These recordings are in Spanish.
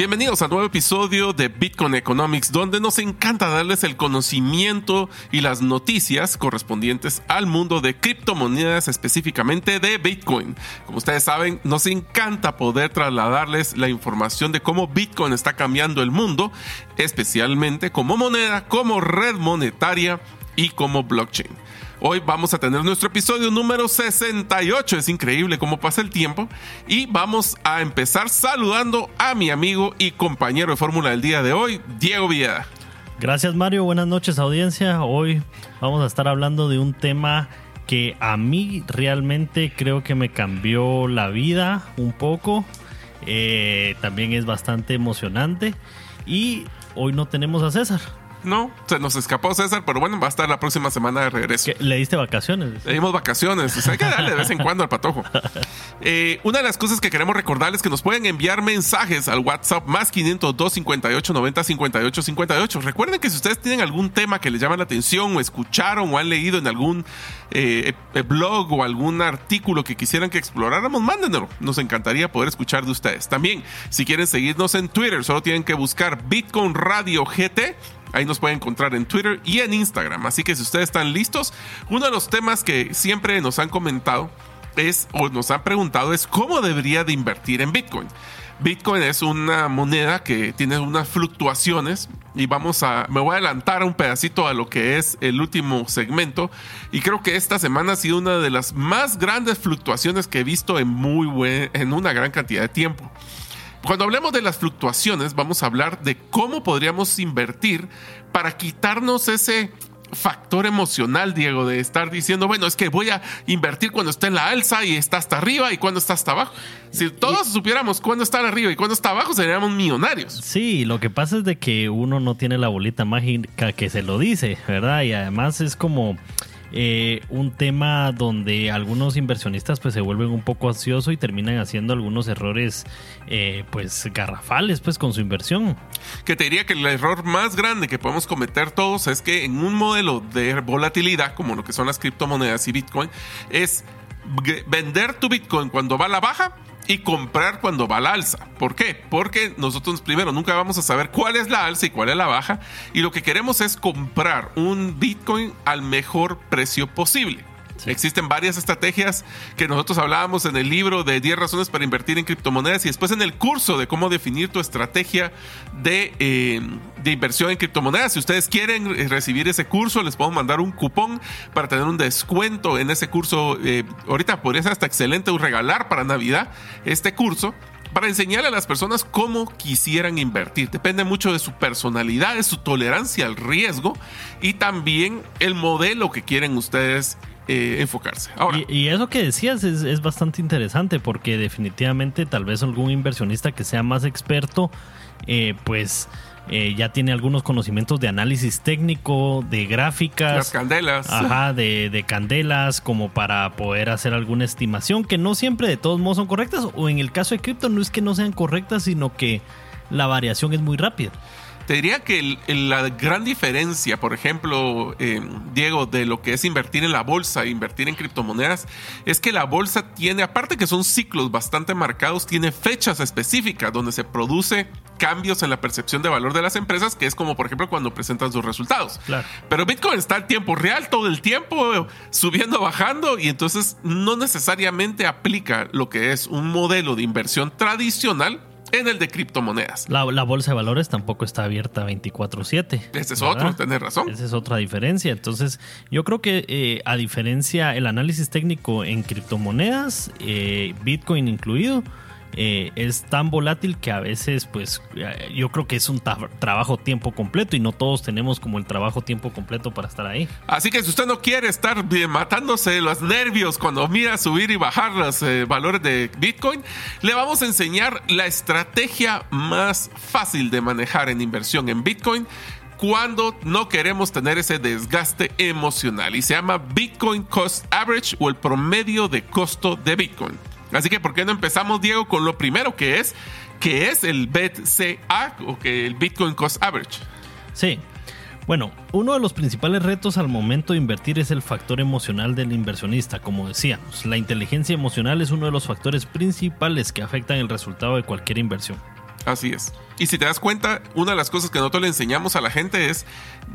Bienvenidos a un nuevo episodio de Bitcoin Economics, donde nos encanta darles el conocimiento y las noticias correspondientes al mundo de criptomonedas, específicamente de Bitcoin. Como ustedes saben, nos encanta poder trasladarles la información de cómo Bitcoin está cambiando el mundo, especialmente como moneda, como red monetaria y como blockchain. Hoy vamos a tener nuestro episodio número 68. Es increíble cómo pasa el tiempo. Y vamos a empezar saludando a mi amigo y compañero de fórmula del día de hoy, Diego Villeda. Gracias Mario, buenas noches audiencia. Hoy vamos a estar hablando de un tema que a mí realmente creo que me cambió la vida un poco. Eh, también es bastante emocionante. Y hoy no tenemos a César. No, se nos escapó César, pero bueno, va a estar la próxima semana de regreso. ¿Le diste vacaciones? Le dimos vacaciones, o sea, hay que darle de vez en cuando al patojo. Eh, una de las cosas que queremos recordarles es que nos pueden enviar mensajes al WhatsApp más 502 58 90 58 58. Recuerden que si ustedes tienen algún tema que les llama la atención o escucharon o han leído en algún eh, eh, blog o algún artículo que quisieran que exploráramos, mándenlo. Nos encantaría poder escuchar de ustedes. También, si quieren seguirnos en Twitter, solo tienen que buscar Bitcoin Radio GT Ahí nos pueden encontrar en Twitter y en Instagram. Así que si ustedes están listos, uno de los temas que siempre nos han comentado es, o nos han preguntado, es cómo debería de invertir en Bitcoin. Bitcoin es una moneda que tiene unas fluctuaciones y vamos a, me voy a adelantar un pedacito a lo que es el último segmento y creo que esta semana ha sido una de las más grandes fluctuaciones que he visto en muy buen, en una gran cantidad de tiempo. Cuando hablemos de las fluctuaciones, vamos a hablar de cómo podríamos invertir para quitarnos ese factor emocional, Diego, de estar diciendo, bueno, es que voy a invertir cuando está en la alza y está hasta arriba y cuando está hasta abajo. Si todos supiéramos cuándo está arriba y cuándo está abajo, seríamos millonarios. Sí, lo que pasa es de que uno no tiene la bolita mágica que se lo dice, ¿verdad? Y además es como eh, un tema donde algunos inversionistas pues se vuelven un poco ansiosos y terminan haciendo algunos errores eh, pues garrafales pues con su inversión. Que te diría que el error más grande que podemos cometer todos es que en un modelo de volatilidad como lo que son las criptomonedas y Bitcoin es vender tu Bitcoin cuando va a la baja y comprar cuando va la alza. ¿Por qué? Porque nosotros primero nunca vamos a saber cuál es la alza y cuál es la baja y lo que queremos es comprar un Bitcoin al mejor precio posible. Existen varias estrategias que nosotros hablábamos en el libro de 10 razones para invertir en criptomonedas y después en el curso de cómo definir tu estrategia de, eh, inversión en criptomonedas. Si ustedes quieren eh, recibir ese curso, les puedo mandar un cupón para tener un descuento en ese curso. Eh, ahorita podría ser hasta excelente regalar para Navidad este curso para enseñarle a las personas cómo quisieran invertir. Depende mucho de su personalidad, de su tolerancia al riesgo y también el modelo que quieren ustedes eh, enfocarse. y, eso que decías es, bastante interesante porque definitivamente tal vez algún inversionista que sea más experto, eh, pues... Eh, ya tiene algunos conocimientos de análisis técnico, de gráficas. Las candelas. Ajá, de, de, candelas, como para poder hacer alguna estimación, que no siempre de todos modos son correctas, o en el caso de cripto no es que no sean correctas, sino que la variación es muy rápida. Te diría que la gran diferencia, por ejemplo, eh, Diego, de lo que es invertir en la bolsa e invertir en criptomonedas, es que la bolsa tiene, aparte que son ciclos bastante marcados, tiene fechas específicas donde se produce cambios en la percepción de valor de las empresas, que es como, por ejemplo, cuando presentan sus resultados. Pero Bitcoin está en tiempo real todo el tiempo, subiendo, bajando, y entonces no necesariamente aplica lo que es un modelo de inversión tradicional en el de criptomonedas. La, bolsa de valores tampoco está abierta 24/7. Ese es otro, tenés razón. Esa es otra diferencia. Entonces, yo creo que eh, a diferencia el análisis técnico en criptomonedas, eh, Bitcoin incluido, eh, es tan volátil que a veces, pues, eh, yo creo que es un trabajo tiempo completo y no todos tenemos como el trabajo tiempo completo para estar ahí. Así que si usted no quiere estar matándose los nervios cuando mira subir y bajar los eh, valores de Bitcoin, le vamos a enseñar la estrategia más fácil de manejar en inversión en Bitcoin cuando no queremos tener ese desgaste emocional y se llama Bitcoin Cost Average o el promedio de costo de Bitcoin. Así que, ¿por qué no empezamos, Diego, con lo primero que es, que es el BTCA o que el Bitcoin Cost Average? Sí. Bueno, uno de los principales retos al momento de invertir es el factor emocional del inversionista, como decíamos. La inteligencia emocional es uno de los factores principales que afectan el resultado de cualquier inversión. Así es. Y si te das cuenta, una de las cosas que nosotros le enseñamos a la gente es,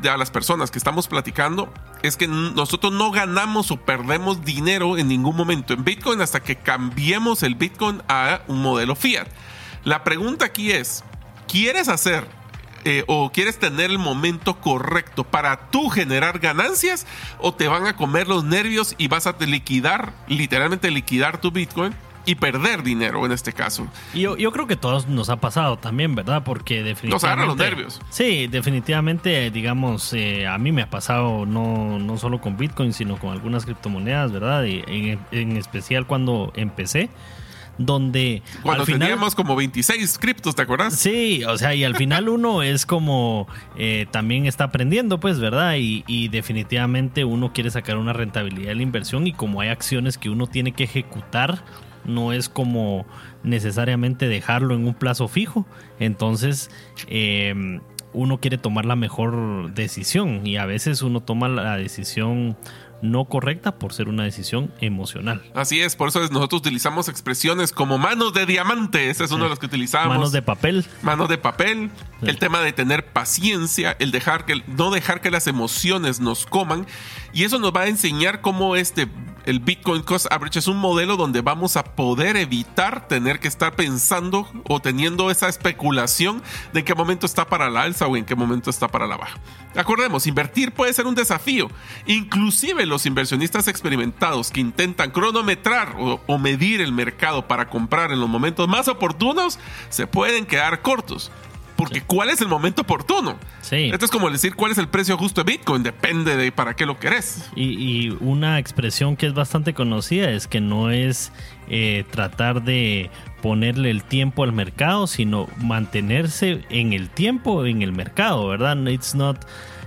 a las personas que estamos platicando, es que nosotros no ganamos o perdemos dinero en ningún momento en Bitcoin hasta que cambiemos el Bitcoin a un modelo fiat. La pregunta aquí es, ¿quieres hacer eh, o quieres tener el momento correcto para tú generar ganancias o te van a comer los nervios y vas a liquidar, literalmente liquidar tu Bitcoin? Y perder dinero en este caso. Y yo, yo creo que todos nos ha pasado también, ¿verdad? Porque definitivamente... Nos agarran los nervios. Sí, definitivamente, digamos, eh, a mí me ha pasado no, no solo con Bitcoin, sino con algunas criptomonedas, ¿verdad? Y en, en especial cuando empecé donde cuando teníamos como 26 criptos, ¿te acuerdas? Sí, o sea, y al final uno es como eh, también está aprendiendo, pues, ¿verdad? Y, y, definitivamente uno quiere sacar una rentabilidad de la inversión y como hay acciones que uno tiene que ejecutar no es como necesariamente dejarlo en un plazo fijo. Entonces, em, uno quiere tomar la mejor decisión y a veces uno toma la decisión no correcta por ser una decisión emocional. Así es, por eso nosotros utilizamos expresiones como manos de diamante, ese es uno de los que utilizamos. Manos de papel. Manos de papel, el tema de tener paciencia, el dejar que no dejar que las emociones nos coman y eso nos va a enseñar cómo este el Bitcoin Cost Average es un modelo donde vamos a poder evitar tener que estar pensando o teniendo esa especulación de en qué momento está para la alza o en qué momento está para la baja. Acordemos, invertir puede ser un desafío. Inclusive los inversionistas experimentados que intentan cronometrar o, o medir el mercado para comprar en los momentos más oportunos se pueden quedar cortos. Porque ¿cuál es el momento oportuno? Sí. Esto es como decir cuál es el precio justo de Bitcoin, depende de para qué lo querés. Y, una expresión que es bastante conocida es que no es eh, tratar de ponerle el tiempo al mercado, sino mantenerse en el tiempo en el mercado, ¿verdad? It's not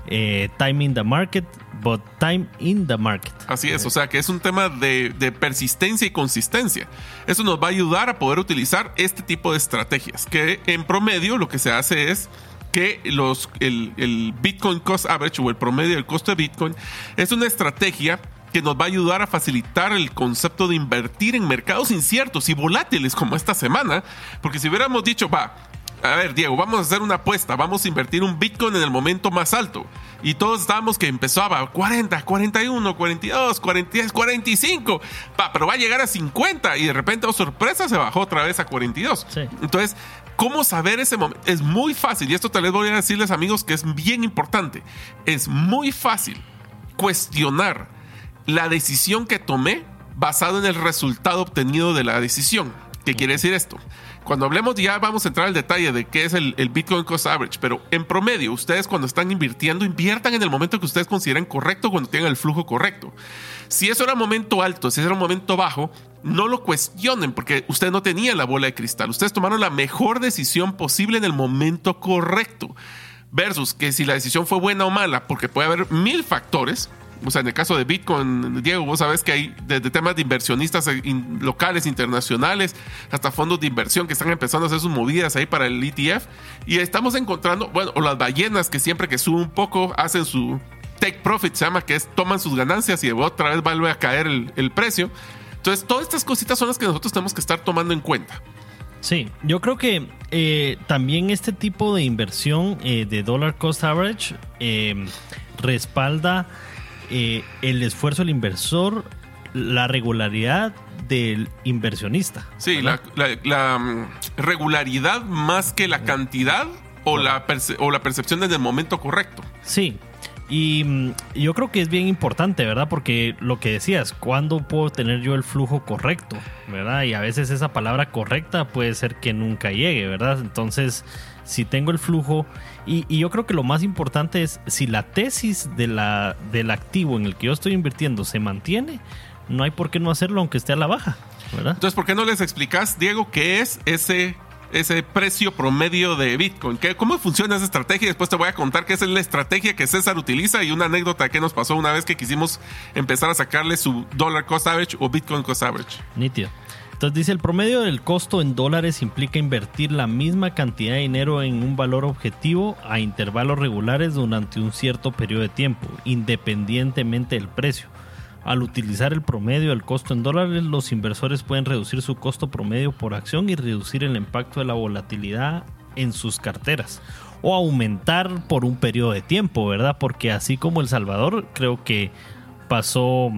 eh, timing the market, but time in the market. Así es, o sea que es un tema de, persistencia y consistencia. Eso nos va a ayudar a poder utilizar este tipo de estrategias, que en promedio lo que se hace es que los, el, el Bitcoin Cost Average o el promedio del costo de Bitcoin es una estrategia que nos va a ayudar a facilitar el concepto de invertir en mercados inciertos y volátiles como esta semana, porque si hubiéramos dicho, va, a ver, Diego, vamos a hacer una apuesta, vamos a invertir un Bitcoin en el momento más alto. Y todos estábamos que empezaba 40, 41, 42, 43, 45. Pa, pero va a llegar a 50 y de repente, oh sorpresa, se bajó otra vez a 42. Entonces, ¿cómo saber ese momento? Es muy fácil y esto tal vez voy a decirles amigos que es bien importante. Es muy fácil cuestionar la decisión que tomé basado en el resultado obtenido de la decisión. ¿Qué quiere decir esto? Cuando hablemos ya vamos a entrar al detalle de qué es el, Bitcoin Cost Average, pero en promedio, ustedes cuando están invirtiendo, inviertan en el momento que ustedes consideren correcto cuando tengan el flujo correcto. Si eso era un momento alto, si era un momento bajo, no lo cuestionen porque ustedes no tenían la bola de cristal. Ustedes tomaron la mejor decisión posible en el momento correcto. Versus que si la decisión fue buena o mala, porque puede haber mil factores, o sea, en el caso de Bitcoin, Diego, vos sabes que hay desde temas de inversionistas eh, locales, internacionales, hasta fondos de inversión que están empezando a hacer sus movidas ahí para el ETF. Y estamos encontrando, bueno, o las ballenas que siempre que suben un poco hacen su take profit, se llama, que es toman sus ganancias y otra vez vuelve a caer el, precio. Entonces, todas estas cositas son las que nosotros tenemos que estar tomando en cuenta. Sí, yo creo que eh, también este tipo de inversión eh, de dollar cost average respalda eh, el esfuerzo del inversor, la regularidad del inversionista. Sí, la, mm, regularidad más que la cantidad o la, o la percepción desde el momento correcto. Sí, y mm, yo creo que es bien importante, ¿verdad? Porque lo que decías, ¿cuándo puedo tener yo el flujo correcto? ¿Verdad? Y a veces esa palabra correcta puede ser que nunca llegue, ¿verdad? Entonces, si tengo el flujo y, yo creo que lo más importante es si la tesis de la, del activo en el que yo estoy invirtiendo se mantiene, no hay por qué no hacerlo aunque esté a la baja. ¿verdad? Entonces, ¿por qué no les explicas, Diego, qué es ese ese precio promedio de Bitcoin. ¿Qué, ¿Cómo funciona esa estrategia? Después te voy a contar qué es la estrategia que César utiliza y una anécdota que nos pasó una vez que quisimos empezar a sacarle su dollar cost average o Bitcoin cost average. Nítido. Entonces dice, el promedio del costo en dólares implica invertir la misma cantidad de dinero en un valor objetivo a intervalos regulares durante un cierto periodo de tiempo, independientemente del precio. Al utilizar el promedio del costo en dólares, los inversores pueden reducir su costo promedio por acción y reducir el impacto de la volatilidad en sus carteras. O aumentar por un periodo de tiempo, ¿verdad? Porque así como El Salvador, creo que pasó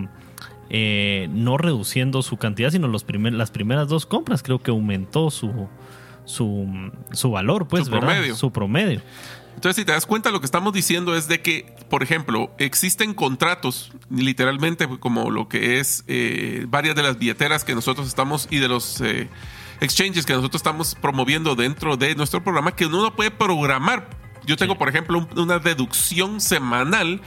eh, no reduciendo su cantidad, sino los primer, las primeras dos compras, creo que aumentó su, su, su valor, pues, Su ¿verdad? promedio. Su promedio. Entonces, si te das cuenta, lo que estamos diciendo es de que, por ejemplo, existen contratos, literalmente como lo que es eh, varias de las billeteras que nosotros estamos y de los eh, exchanges que nosotros estamos promoviendo dentro de nuestro programa, que uno puede programar. Yo tengo, por ejemplo, un- una deducción semanal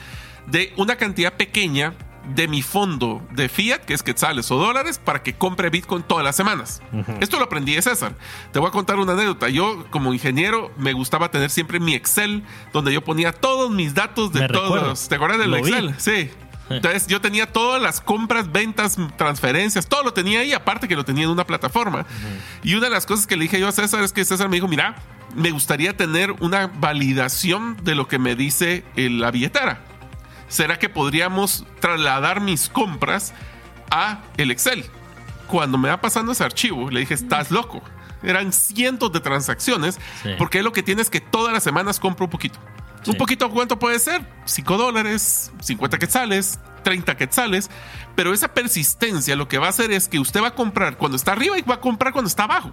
de una cantidad pequeña de mi fondo de fiat, que es quetzales o dólares, para que compre Bitcoin todas las semanas. Esto lo aprendí de César. Te voy a contar una anécdota. Yo, como ingeniero, me gustaba tener siempre mi Excel, donde yo ponía todos mis datos de Me todos. recuerdo. ¿Te acuerdas del Lo vi. Excel? Sí. Entonces yo tenía todas las compras, ventas, transferencias, todo lo tenía ahí, aparte que lo tenía en una plataforma. Y una de las cosas que le dije yo a César es que César me dijo, mira, me gustaría tener una validación de lo que me dice la billetera. ¿Será que podríamos trasladar mis compras a el Excel? Cuando me va pasando ese archivo, le dije, estás loco. Eran cientos de transacciones, Sí. porque lo que tienes que todas las semanas compro un poquito. Un Sí. poquito, ¿cuánto puede ser? 5 dólares, 50 quetzales, 30 quetzales. Pero esa persistencia lo que va a hacer es que usted va a comprar cuando está arriba y va a comprar cuando está abajo.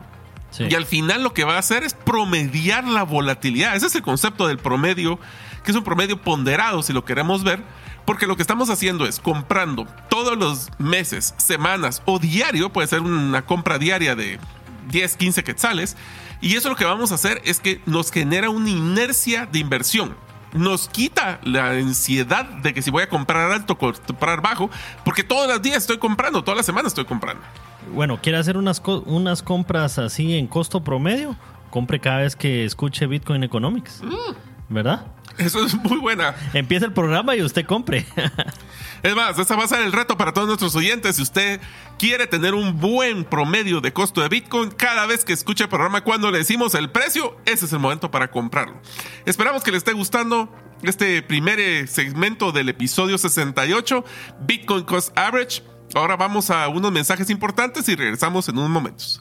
Sí. Y al final lo que va a hacer es promediar la volatilidad. Ese es el concepto del promedio, que es un promedio ponderado si lo queremos ver, porque lo que estamos haciendo es comprando todos los meses, semanas o diario, puede ser una compra diaria de 10, 15 quetzales, y eso lo que vamos a hacer es que nos genera una inercia de inversión. Nos quita la ansiedad de que si voy a comprar alto, comprar bajo, porque todos los días estoy comprando, todas las semanas estoy comprando. Bueno, ¿quiere hacer unas, co- unas compras así en costo promedio? Compre cada vez que escuche Bitcoin Economics. Mm. ¿Verdad? Eso es muy buena. Empieza el programa y usted compre. Es más, ese va a ser el reto para todos nuestros oyentes. Si usted quiere tener un buen promedio de costo de Bitcoin, cada vez que escuche el programa, cuando le decimos el precio, ese es el momento para comprarlo. Esperamos que le esté gustando este primer eh, segmento del episodio 68, Bitcoin Cost Average. Ahora vamos a unos mensajes importantes y regresamos en unos momentos.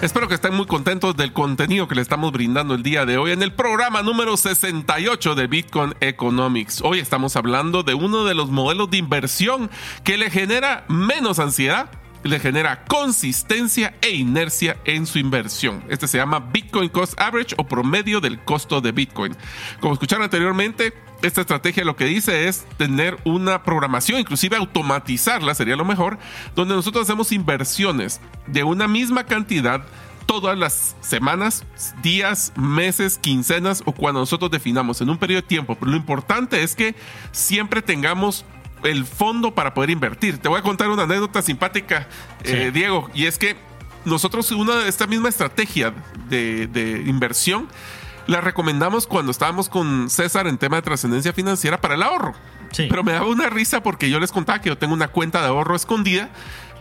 Espero que estén muy contentos del contenido que le estamos brindando el día de hoy en el programa número 68 de Bitcoin Economics. Hoy estamos hablando de uno de los modelos de inversión que le genera menos ansiedad, le genera consistencia e inercia en su inversión. Este se llama Bitcoin Cost Average o promedio del costo de Bitcoin. Como escucharon anteriormente, esta estrategia lo que dice es tener una programación, inclusive automatizarla sería lo mejor, donde nosotros hacemos inversiones de una misma cantidad todas las semanas, días, meses, quincenas o cuando nosotros definamos en un periodo de tiempo. Pero lo importante es que siempre tengamos el fondo para poder invertir. Te voy a contar una anécdota simpática, eh. Diego, y es que nosotros una esta misma estrategia de, de inversión la recomendamos cuando estábamos con César en tema de trascendencia financiera para el ahorro. Sí. Pero me daba una risa porque yo les contaba que yo tengo una cuenta de ahorro escondida,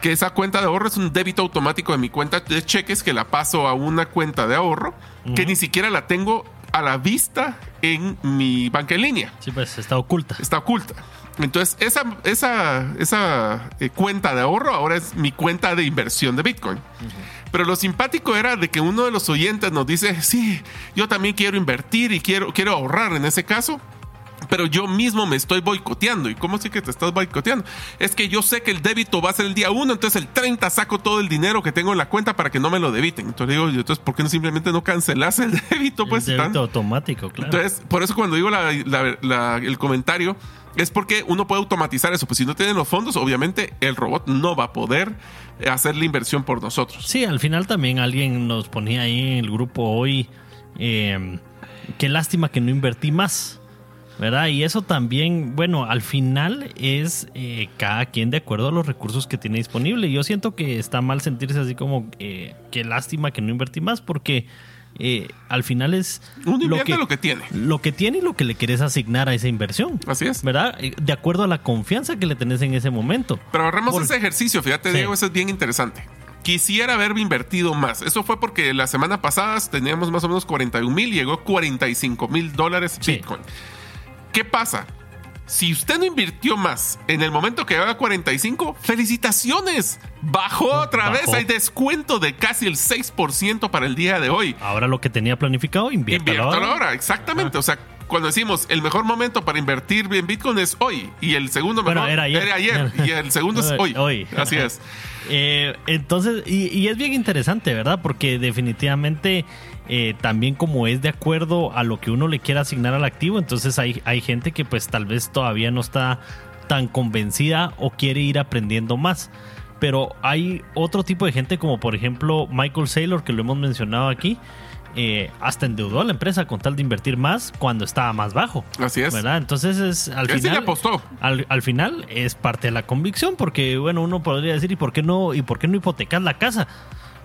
que esa cuenta de ahorro es un débito automático de mi cuenta de cheques que la paso a una cuenta de ahorro, que ni siquiera la tengo a la vista en mi banca en línea. Sí, pues está oculta. Está oculta. Entonces, esa, esa, esa eh, cuenta de ahorro ahora es mi cuenta de inversión de Bitcoin. Pero lo simpático era de que uno de los oyentes nos dice, sí, yo también quiero invertir y quiero, quiero ahorrar en ese caso. Pero yo mismo me estoy boicoteando. ¿Y cómo sé que te estás boicoteando? Es que yo sé que el débito va a ser el día 1, entonces el 30 saco todo el dinero que tengo en la cuenta para que no me lo debiten. Entonces digo, entonces, ¿por qué no simplemente no cancelas el débito? Pues, el débito Tan- automático, claro. entonces, por eso cuando digo la- la- la- el comentario, es porque uno puede automatizar eso. Pues si no tienen los fondos, obviamente el robot no va a poder eh, hacer la inversión por nosotros. Sí, al final también alguien nos ponía ahí en el grupo hoy, eh, qué lástima que no invertí más, ¿verdad? Y eso también, bueno, al final es eh, cada quien de acuerdo a los recursos que tiene disponible. Yo siento que está mal sentirse así como, eh, qué lástima que no invertí más, porque eh, al final es Uno invierte lo que tiene. lo que tiene y lo que le querés asignar a esa inversión. Así es. ¿Verdad? Eh, De acuerdo a la confianza que le tenés en ese momento. Pero agarremos Por- ese ejercicio, fíjate, Sí. Diego, eso es bien interesante. Quisiera haberme invertido más. Eso fue porque la semana pasada teníamos más o menos 41 mil, llegó 45 mil dólares Sí. Bitcoin. ¿Qué pasa? Si usted no invirtió más en el momento que llega a 45, felicitaciones. Bajó otra Bajó. vez. Hay descuento de casi el 6% para el día de hoy. Ahora lo que tenía planificado, inviértalo Inviértalo ahora. ahora, exactamente. O sea, cuando decimos el mejor momento para invertir en Bitcoin es hoy y el segundo Bueno, mejor era ayer. y el segundo es hoy. Hoy. Así es. Eh, entonces, y, y es bien interesante, ¿verdad? Porque definitivamente eh, también como es de acuerdo a lo que uno le quiera asignar al activo, entonces hay, hay gente que pues tal vez todavía no está tan convencida o quiere ir aprendiendo más. Pero hay otro tipo de gente como por ejemplo Michael Saylor, que lo hemos mencionado aquí, eh, hasta endeudó a la empresa con tal de invertir más cuando estaba más bajo. Así es. ¿Verdad? Entonces es al Él sí final apostó. al, al final es parte de la convicción, porque bueno, uno podría decir, ¿y por qué no, y por qué no hipotecas la casa?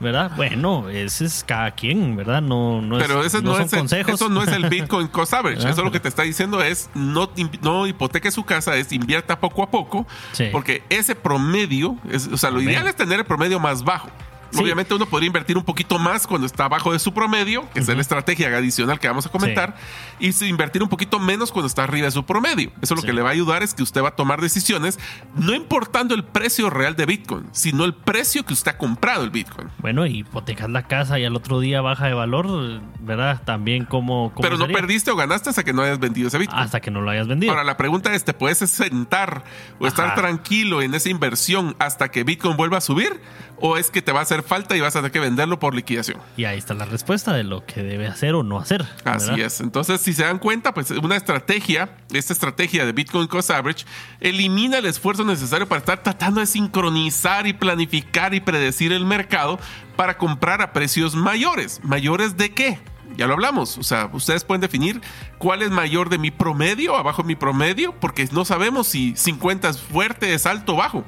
¿Verdad? Bueno, ese es cada quien, ¿verdad? No, no, Pero es, ese no no, son es el, consejos. eso no es el Bitcoin Cost Average. Eso lo que te está diciendo es no, no hipoteque su casa, es invierta poco a poco. Sí. Porque ese promedio, es, o sea, lo ideal es tener el promedio más bajo. Sí. Obviamente uno podría invertir un poquito más cuando está abajo de su promedio, que es la estrategia adicional que vamos a comentar, y invertir un poquito menos cuando está arriba de su promedio. Eso lo Sí. que le va a ayudar es que usted va a tomar decisiones no importando el precio real de Bitcoin, sino el precio que usted ha comprado el Bitcoin. Bueno, hipotecas la casa y al otro día baja de valor, ¿verdad? También como... Pero no perdiste o ganaste hasta que no hayas vendido ese Bitcoin. Hasta que no lo hayas vendido. Ahora la pregunta es, ¿te puedes sentar o estar tranquilo en esa inversión hasta que Bitcoin vuelva a subir? ¿O es que te va a hacer falta y vas a tener que venderlo por liquidación? Y ahí está la respuesta de lo que debe hacer o no hacer. Así ¿verdad? es. Entonces, si se dan cuenta, pues una estrategia, esta estrategia de Bitcoin Cost Average, elimina el esfuerzo necesario para estar tratando de sincronizar y planificar y predecir el mercado para comprar a precios mayores. ¿Mayores de qué? Ya lo hablamos. O sea, ustedes pueden definir cuál es mayor de mi promedio, abajo de mi promedio, porque no sabemos si 50 es fuerte, es alto o bajo.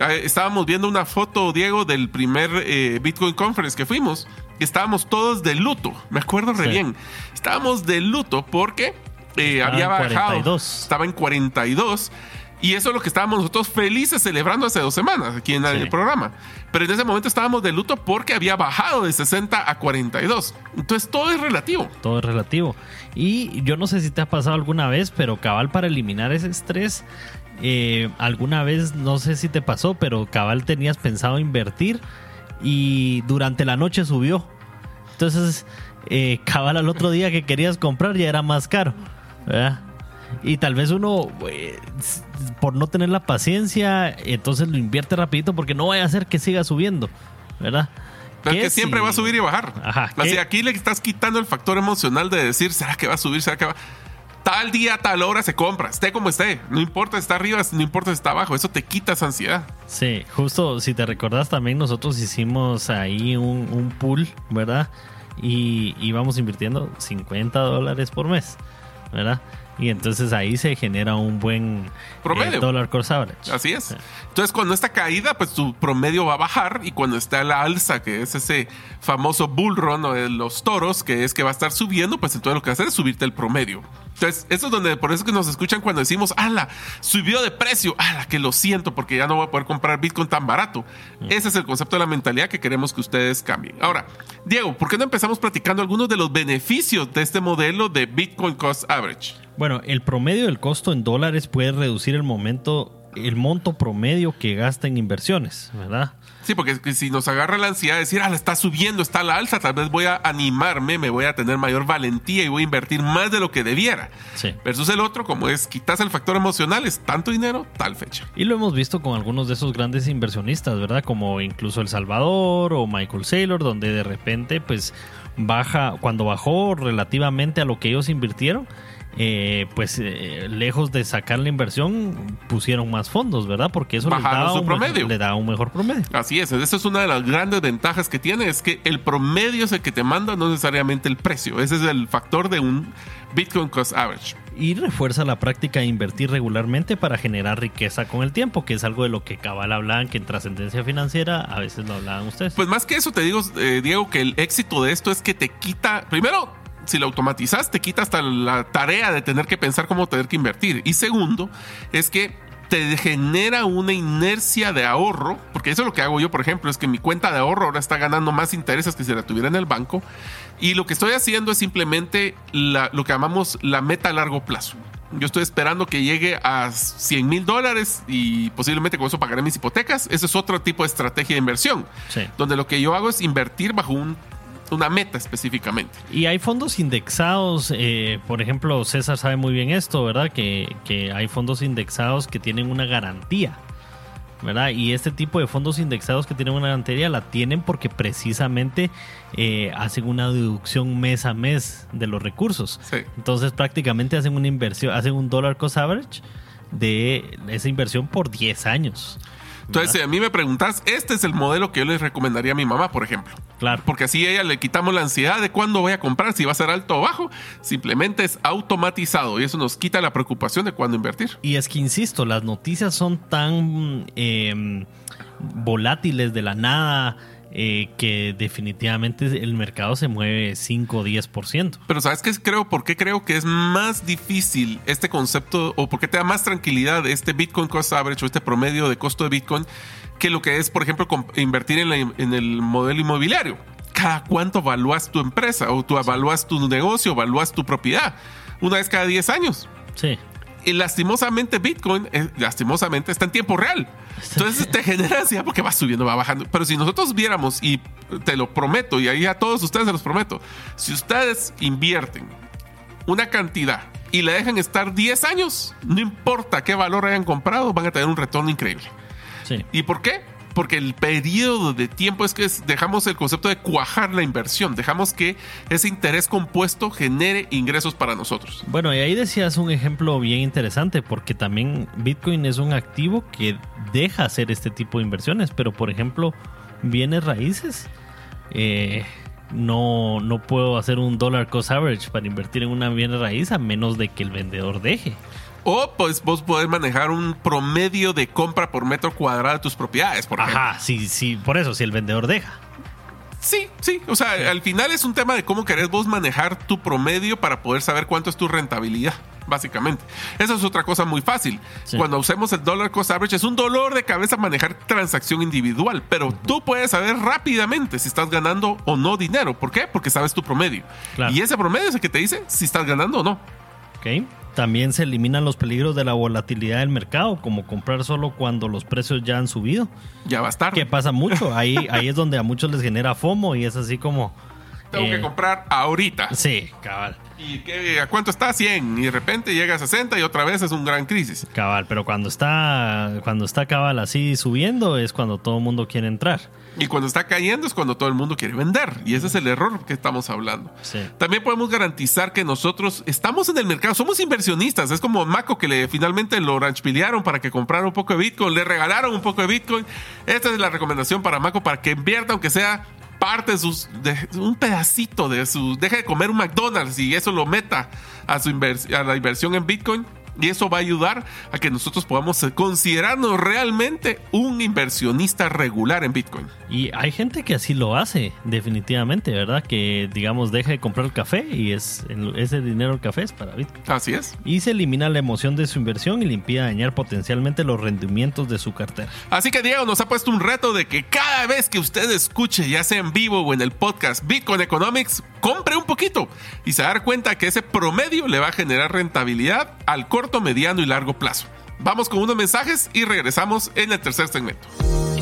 Eh, Estábamos viendo una foto, Diego, del primer eh, Bitcoin Conference que fuimos. Estábamos todos de luto. Me acuerdo re Sí. bien. Estábamos de luto porque eh, había bajado. 42. Estaba en 42. Y eso es lo que estábamos nosotros felices celebrando hace dos semanas aquí en Sí. el programa. Pero en ese momento estábamos de luto porque había bajado de 60 a 42. Entonces todo es relativo. todo es relativo. Y yo no sé si te ha pasado alguna vez, pero cabal para eliminar ese estrés, eh, alguna vez, no sé si te pasó, pero cabal tenías pensado invertir y durante la noche subió. Entonces, eh, cabal al otro día que querías comprar ya era más caro. ¿verdad? Y tal vez uno, eh, s- por no tener la paciencia, entonces lo invierte rapidito porque no vaya a hacer que siga subiendo. ¿Verdad? Pero es ¿Qué que siempre si- va a subir y bajar. Ajá, Así aquí le estás quitando el factor emocional de decir, ¿será que va a subir? ¿Será que va? Tal día, tal hora se compra, esté como esté. No importa si está arriba, no importa si está abajo. Eso te quita esa ansiedad. Sí, justo si te recordás también nosotros hicimos ahí un, un pool, ¿verdad? Y íbamos invirtiendo 50 dólares por mes, ¿verdad? Y entonces ahí se genera un buen Promedio. eh, dollar cost average. Así es. Entonces, cuando está caída, pues tu promedio va a bajar. Y cuando está la alza, que es ese famoso bull run o de los toros, que es que va a estar subiendo, pues entonces lo que va a hacer es subirte el promedio. Entonces, eso es donde, por eso que nos escuchan cuando decimos, ala, subió de precio, ala, que lo siento, porque ya no voy a poder comprar Bitcoin tan barato. Ese es el concepto de la mentalidad que queremos que ustedes cambien. Ahora, Diego, ¿por qué no empezamos platicando algunos de los beneficios de este modelo de Bitcoin Cost Average? Bueno, el promedio del costo en dólares puede reducir el momento, el monto promedio que gasta en inversiones, ¿verdad? Sí, porque si nos agarra la ansiedad de decir, ah, la está subiendo, está a la alza, tal vez voy a animarme, me voy a tener mayor valentía y voy a invertir más de lo que debiera. Sí. Versus el otro, como es quitas el factor emocional, es tanto dinero, tal fecha. Y lo hemos visto con algunos de esos grandes inversionistas, ¿verdad? Como incluso El Salvador o Michael Saylor, donde de repente, pues, baja, cuando bajó relativamente a lo que ellos invirtieron, eh, pues eh, lejos de sacar la inversión, pusieron más fondos, ¿verdad? Porque eso les su un, promedio. le daba un mejor promedio. Así es, esa es una de las grandes ventajas que tiene, es que el promedio es el que te manda, no necesariamente el precio. Ese es el factor de un Bitcoin Cost Average. Y refuerza la práctica de invertir regularmente para generar riqueza con el tiempo, que es algo de lo que cabal hablaban, que en trascendencia financiera a veces lo hablaban ustedes. Pues más que eso, te digo, eh, Diego, que el éxito de esto es que te quita, primero, si lo automatizas, te quita hasta la tarea de tener que pensar cómo tener que invertir. Y segundo, es que te genera una inercia de ahorro, porque eso es lo que hago yo, por ejemplo, es que mi cuenta de ahorro ahora está ganando más intereses que si la tuviera en el banco. Y lo que estoy haciendo es simplemente la- lo que llamamos la meta a largo plazo. Yo estoy esperando que llegue a 100 mil dólares y posiblemente con eso pagaré mis hipotecas. Ese es otro tipo de estrategia de inversión Sí. donde lo que yo hago es invertir bajo un- una meta específicamente. Y hay fondos indexados, eh, por ejemplo, César sabe muy bien esto, ¿verdad? Que, que hay fondos indexados que tienen una garantía, ¿verdad? Y este tipo de fondos indexados que tienen una garantía la tienen porque precisamente eh, hacen una deducción mes a mes de los recursos. Sí. Entonces prácticamente hacen una inversión, hacen un dollar cost average de esa inversión por 10 años. Entonces, si a mí me preguntas, este es el modelo que yo les recomendaría a mi mamá, por ejemplo. Claro. Porque así a ella le quitamos la ansiedad de cuándo voy a comprar, si va a ser alto o bajo. Simplemente es automatizado y eso nos quita la preocupación de cuándo invertir. Y es que, insisto, las noticias son tan eh, volátiles de la nada eh, que definitivamente el mercado se mueve 5 o 10%. Pero ¿sabes qué creo? ¿Por qué creo que es más difícil este concepto o por qué te da más tranquilidad este Bitcoin Cost Average o este promedio de costo de Bitcoin que lo que es, por ejemplo, invertir en, la- en el modelo inmobiliario? ¿Cada cuánto evalúas tu empresa o tú evalúas tu negocio, evalúas tu propiedad? Una vez cada 10 años. Sí. Y lastimosamente Bitcoin, eh, lastimosamente, está en tiempo real. Entonces te genera ansiedad porque va subiendo, va bajando. Pero si nosotros viéramos, y te lo prometo, y ahí a todos ustedes se los prometo, si ustedes invierten una cantidad y la dejan estar 10 años, no importa qué valor hayan comprado, van a tener un retorno increíble. Sí. ¿Y por qué? Porque el periodo de tiempo es que dejamos el concepto de cuajar la inversión, dejamos que ese interés compuesto genere ingresos para nosotros. Bueno, y ahí decías un ejemplo bien interesante, porque también Bitcoin es un activo que deja hacer este tipo de inversiones, pero por ejemplo, bienes raíces, eh, no, no puedo hacer un dollar cost average para invertir en una bien raíz a menos de que el vendedor deje. O pues vos podés manejar un promedio de compra por metro cuadrado de tus propiedades, por ejemplo. Ajá, sí, sí, por eso, si el vendedor deja. Sí, sí. O sea, al final es un tema de cómo querés vos manejar tu promedio para poder saber cuánto es tu rentabilidad, básicamente. Esa es otra cosa muy fácil. Sí. Cuando usemos el dollar cost average, es un dolor de cabeza manejar transacción individual, pero tú puedes saber rápidamente si estás ganando o no dinero. ¿Por qué? Porque sabes tu promedio. Claro. Y ese promedio es el que te dice si estás ganando o no. ¿ok? También se eliminan los peligros de la volatilidad del mercado, como comprar solo cuando los precios ya han subido. Ya va a estar. Que pasa mucho. Ahí, ahí es donde a muchos les genera FOMO y es así como. Tengo eh, que comprar ahorita. Sí, cabal. ¿Y qué, a cuánto está? 100. Y de repente llega a 60 y otra vez es un gran crisis. Cabal, pero cuando está cuando está cabal así subiendo es cuando todo el mundo quiere entrar. Y cuando está cayendo es cuando todo el mundo quiere vender. Y ese es el error que estamos hablando. Sí. También podemos garantizar que nosotros estamos en el mercado, somos inversionistas. Es como Maco que le finalmente lo ranchpilearon para que comprara un poco de Bitcoin, le regalaron un poco de Bitcoin. Esta es la recomendación para Maco para que invierta, aunque sea parte de, sus, de un pedacito de su, deje de comer un McDonald's y eso lo meta a, su a la inversión en Bitcoin y eso va a ayudar a que nosotros podamos considerarnos realmente un inversionista regular en Bitcoin. Y hay gente que así lo hace, definitivamente, ¿verdad? Que, digamos, deja de comprar el café y es ese dinero del café es para Bitcoin. Así es. Y se elimina la emoción de su inversión y le impide dañar potencialmente los rendimientos de su cartera. Así que Diego nos ha puesto un reto de que cada vez que usted escuche, ya sea en vivo o en el podcast Bitcoin Economics, compre un poquito y se dar cuenta que ese promedio le va a generar rentabilidad al corto, mediano y largo plazo. Vamos con unos mensajes y regresamos en el tercer segmento.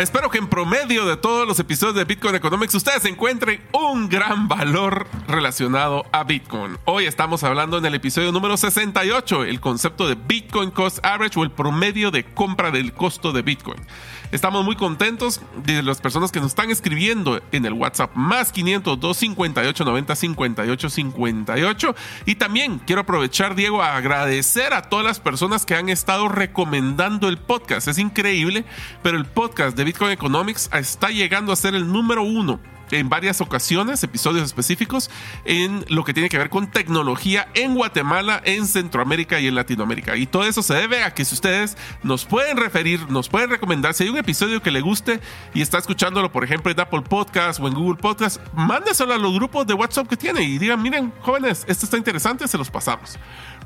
Espero que en promedio de todos los episodios de Bitcoin Economics ustedes encuentren un gran valor relacionado a Bitcoin. Hoy estamos hablando en el episodio número 68, el concepto de Bitcoin Cost Average o el promedio de compra del costo de Bitcoin. Estamos muy contentos de las personas que nos están escribiendo en el WhatsApp más 500 258 90 58 58. Y también quiero aprovechar, Diego, a agradecer a todas las personas que han estado recomendando el podcast. Es increíble, pero el podcast de Bitcoin Economics está llegando a ser el número uno en varias ocasiones, episodios específicos, en lo que tiene que ver con tecnología en Guatemala, en Centroamérica y en Latinoamérica. Y todo eso se debe a que si ustedes nos pueden referir, nos pueden recomendar, si hay un episodio que le guste y está escuchándolo, por ejemplo, en Apple Podcast o en Google Podcast, mándeselo a los grupos de WhatsApp que tiene y digan, miren, jóvenes, esto está interesante, se los pasamos.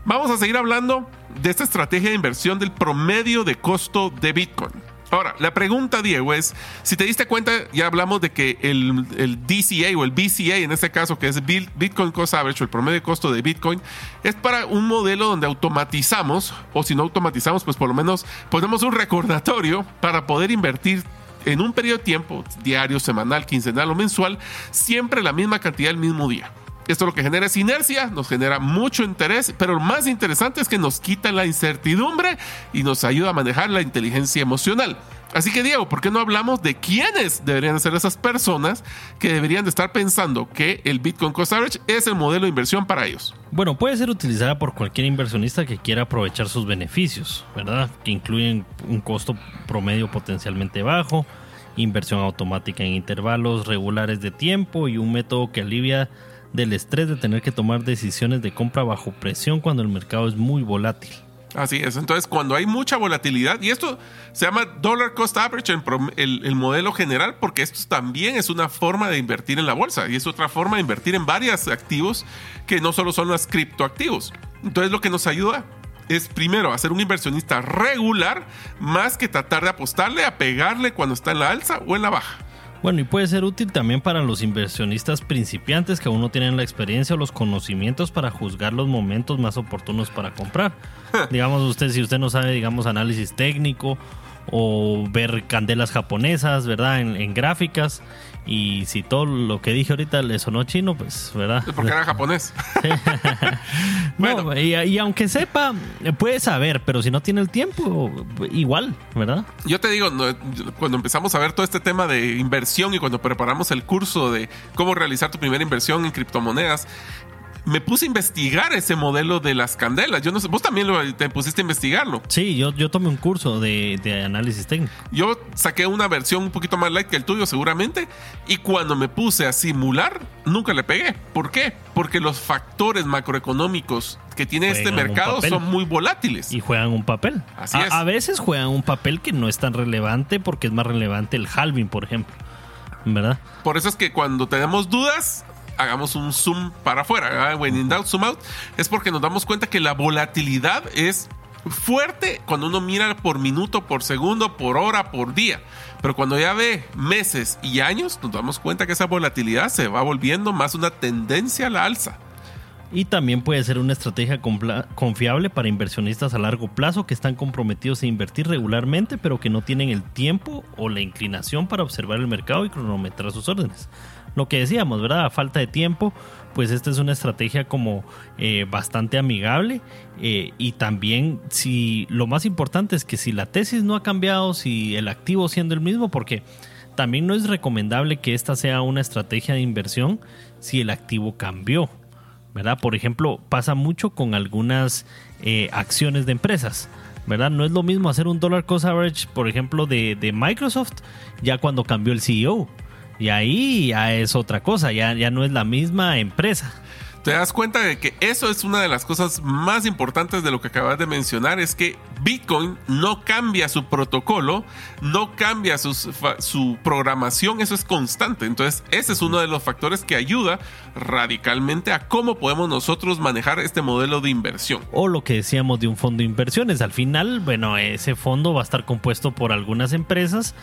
Vamos a seguir hablando de esta estrategia de inversión del promedio de costo de Bitcoin. Ahora, la pregunta, Diego, es, si te diste cuenta, ya hablamos de que el, DCA o el BCA, en este caso, que es Bitcoin Cost Average o el promedio de costo de Bitcoin, es para un modelo donde automatizamos, o si no automatizamos, pues por lo menos ponemos un recordatorio para poder invertir en un periodo de tiempo, diario, semanal, quincenal o mensual, siempre la misma cantidad el mismo día. Esto lo que genera es inercia, nos genera mucho interés, pero lo más interesante es que nos quita la incertidumbre y nos ayuda a manejar la inteligencia emocional. Así que Diego, ¿por qué no hablamos de quiénes deberían ser esas personas que deberían de estar pensando que el Bitcoin Cost Average es el modelo de inversión para ellos? Bueno, puede ser utilizada por cualquier inversionista que quiera aprovechar sus beneficios, ¿verdad? Que incluyen un costo promedio potencialmente bajo, inversión automática en intervalos regulares de tiempo y un método que alivia del estrés de tener que tomar decisiones de compra bajo presión cuando el mercado es muy volátil. Así es, entonces cuando hay mucha volatilidad, y esto se llama Dollar Cost Average, el, el, modelo general, porque esto también es una forma de invertir en la bolsa y es otra forma de invertir en varios activos que no solo son los criptoactivos. Entonces lo que nos ayuda es primero a ser un inversionista regular más que tratar de apostarle a pegarle cuando está en la alza o en la baja. Bueno, y puede ser útil también para los inversionistas principiantes que aún no tienen la experiencia o los conocimientos para juzgar los momentos más oportunos para comprar. digamos usted, si usted no sabe, digamos, análisis técnico o ver candelas japonesas, ¿verdad? En, gráficas. Y si todo lo que dije ahorita le sonó chino, pues, ¿verdad? Porque era japonés. bueno, y, aunque sepa, puede saber, pero si no tiene el tiempo, igual, ¿verdad? Yo te digo, cuando empezamos a ver todo este tema de inversión y cuando preparamos el curso de cómo realizar tu primera inversión en criptomonedas, me puse a investigar ese modelo de las candelas. Yo no sé, vos también lo, te pusiste a investigarlo. Sí, yo, yo tomé un curso de, de análisis técnico. Yo saqué una versión un poquito más light que el tuyo seguramente y cuando me puse a simular nunca le pegué. ¿Por qué? Porque los factores macroeconómicos que tiene este Juegan mercado son muy volátiles. Y juegan un papel. Así a, es. a veces juegan un papel que no es tan relevante porque es más relevante el halving, por ejemplo. ¿Verdad? Por eso es que cuando tenemos dudas, hagamos un zoom para afuera. zoom out. Es porque nos damos cuenta que la volatilidad es fuerte cuando uno mira por minuto, por segundo, por hora, por día. Pero cuando ya ve meses y años, nos damos cuenta que esa volatilidad se va volviendo más una tendencia a la alza. Y también puede ser una estrategia confiable para inversionistas a largo plazo que están comprometidos a invertir regularmente, pero que no tienen el tiempo o la inclinación para observar el mercado y cronometrar sus órdenes. Lo que decíamos, ¿verdad? A falta de tiempo, pues esta es una estrategia como eh, bastante amigable eh, y también si lo más importante es que si la tesis no ha cambiado, si el activo siendo el mismo, porque también no es recomendable que esta sea una estrategia de inversión si el activo cambió. ¿verdad? Por ejemplo, pasa mucho con algunas eh, acciones de empresas, ¿verdad? No es lo mismo hacer un dollar cost average, por ejemplo, de, de Microsoft, ya cuando cambió el CEO. Y ahí ya es otra cosa, ya, ya no es la misma empresa. Te das cuenta de que eso es una de las cosas más importantes de lo que acabas de mencionar, es que Bitcoin no cambia su protocolo, no cambia sus- su programación, eso es constante. Entonces, ese es uno de los factores que ayuda radicalmente a cómo podemos nosotros manejar este modelo de inversión. O lo que decíamos de un fondo de inversiones. Al final, bueno, ese fondo va a estar compuesto por algunas empresas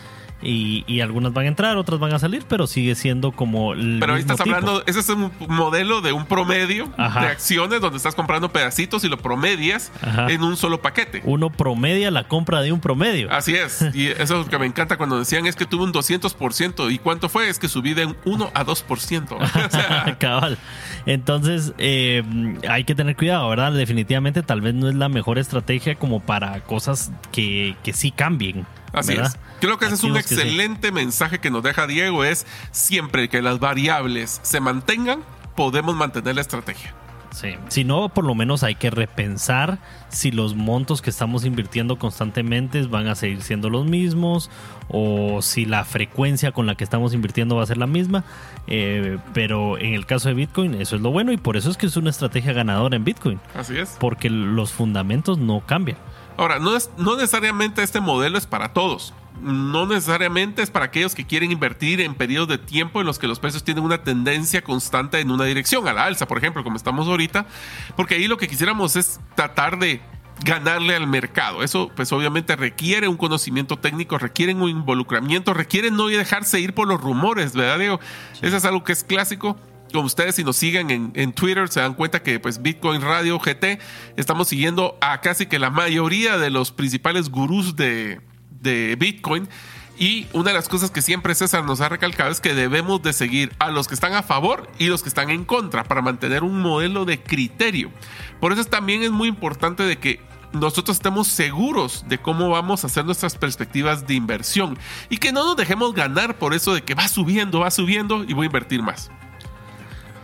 y, y algunas van a entrar, otras van a salir, pero sigue siendo como el Pero ahí estás tipo. hablando, ese es un modelo de un promedio Ajá. de acciones donde estás comprando pedacitos y lo promedias Ajá. en un solo paquete. Uno promedia la compra de un promedio. Así es, y eso es lo que me encanta cuando decían es que tuve un 200%. ¿Y cuánto fue? Es que subí de un 1 a 2%. O sea, Cabal. Entonces, eh, hay que tener cuidado, ¿verdad? Definitivamente, tal vez no es la mejor estrategia como para cosas que, que sí cambien. Así ¿verdad? es. Creo que ese es un sí. excelente mensaje que nos deja Diego, es siempre que las variables se mantengan, podemos mantener la estrategia. Sí. Si no, por lo menos hay que repensar si los montos que estamos invirtiendo constantemente van a seguir siendo los mismos o si la frecuencia con la que estamos invirtiendo va a ser la misma. Eh, pero en el caso de Bitcoin, eso es lo bueno y por eso es que es una estrategia ganadora en Bitcoin, Así es. porque los fundamentos no cambian. Ahora, no, es, no necesariamente este modelo es para todos. No necesariamente es para aquellos que quieren invertir en periodos de tiempo en los que los precios tienen una tendencia constante en una dirección, a la alza, por ejemplo, como estamos ahorita, porque ahí lo que quisiéramos es tratar de ganarle al mercado. Eso pues obviamente requiere un conocimiento técnico, requiere un involucramiento, requiere no dejarse ir por los rumores, ¿verdad, Diego? Eso es algo que es clásico. Como ustedes si nos siguen en, en Twitter se dan cuenta que pues Bitcoin Radio GT estamos siguiendo a casi que la mayoría de los principales gurús de, de Bitcoin. Y una de las cosas que siempre César nos ha recalcado es que debemos de seguir a los que están a favor y los que están en contra para mantener un modelo de criterio. Por eso también es muy importante de que nosotros estemos seguros de cómo vamos a hacer nuestras perspectivas de inversión y que no nos dejemos ganar por eso de que va subiendo, va subiendo y voy a invertir más.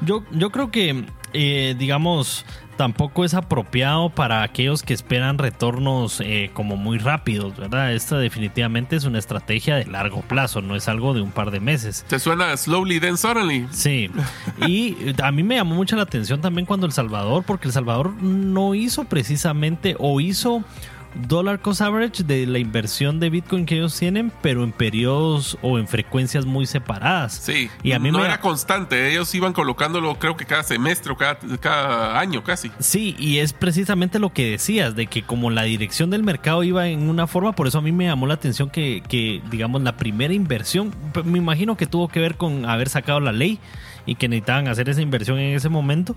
Yo, yo creo que, eh, digamos, tampoco es apropiado para aquellos que esperan retornos eh, como muy rápidos, ¿verdad? Esta definitivamente es una estrategia de largo plazo, no es algo de un par de meses. ¿Te suena slowly then suddenly? Sí, y a mí me llamó mucho la atención también cuando El Salvador, porque El Salvador no hizo precisamente o hizo dólar cost average de la inversión de Bitcoin que ellos tienen, pero en periodos o en frecuencias muy separadas. Sí, y a mí no me era constante, ellos iban colocándolo creo que cada semestre o cada, cada año casi. Sí, y es precisamente lo que decías, de que como la dirección del mercado iba en una forma, por eso a mí me llamó la atención que, que, digamos, la primera inversión, me imagino que tuvo que ver con haber sacado la ley y que necesitaban hacer esa inversión en ese momento,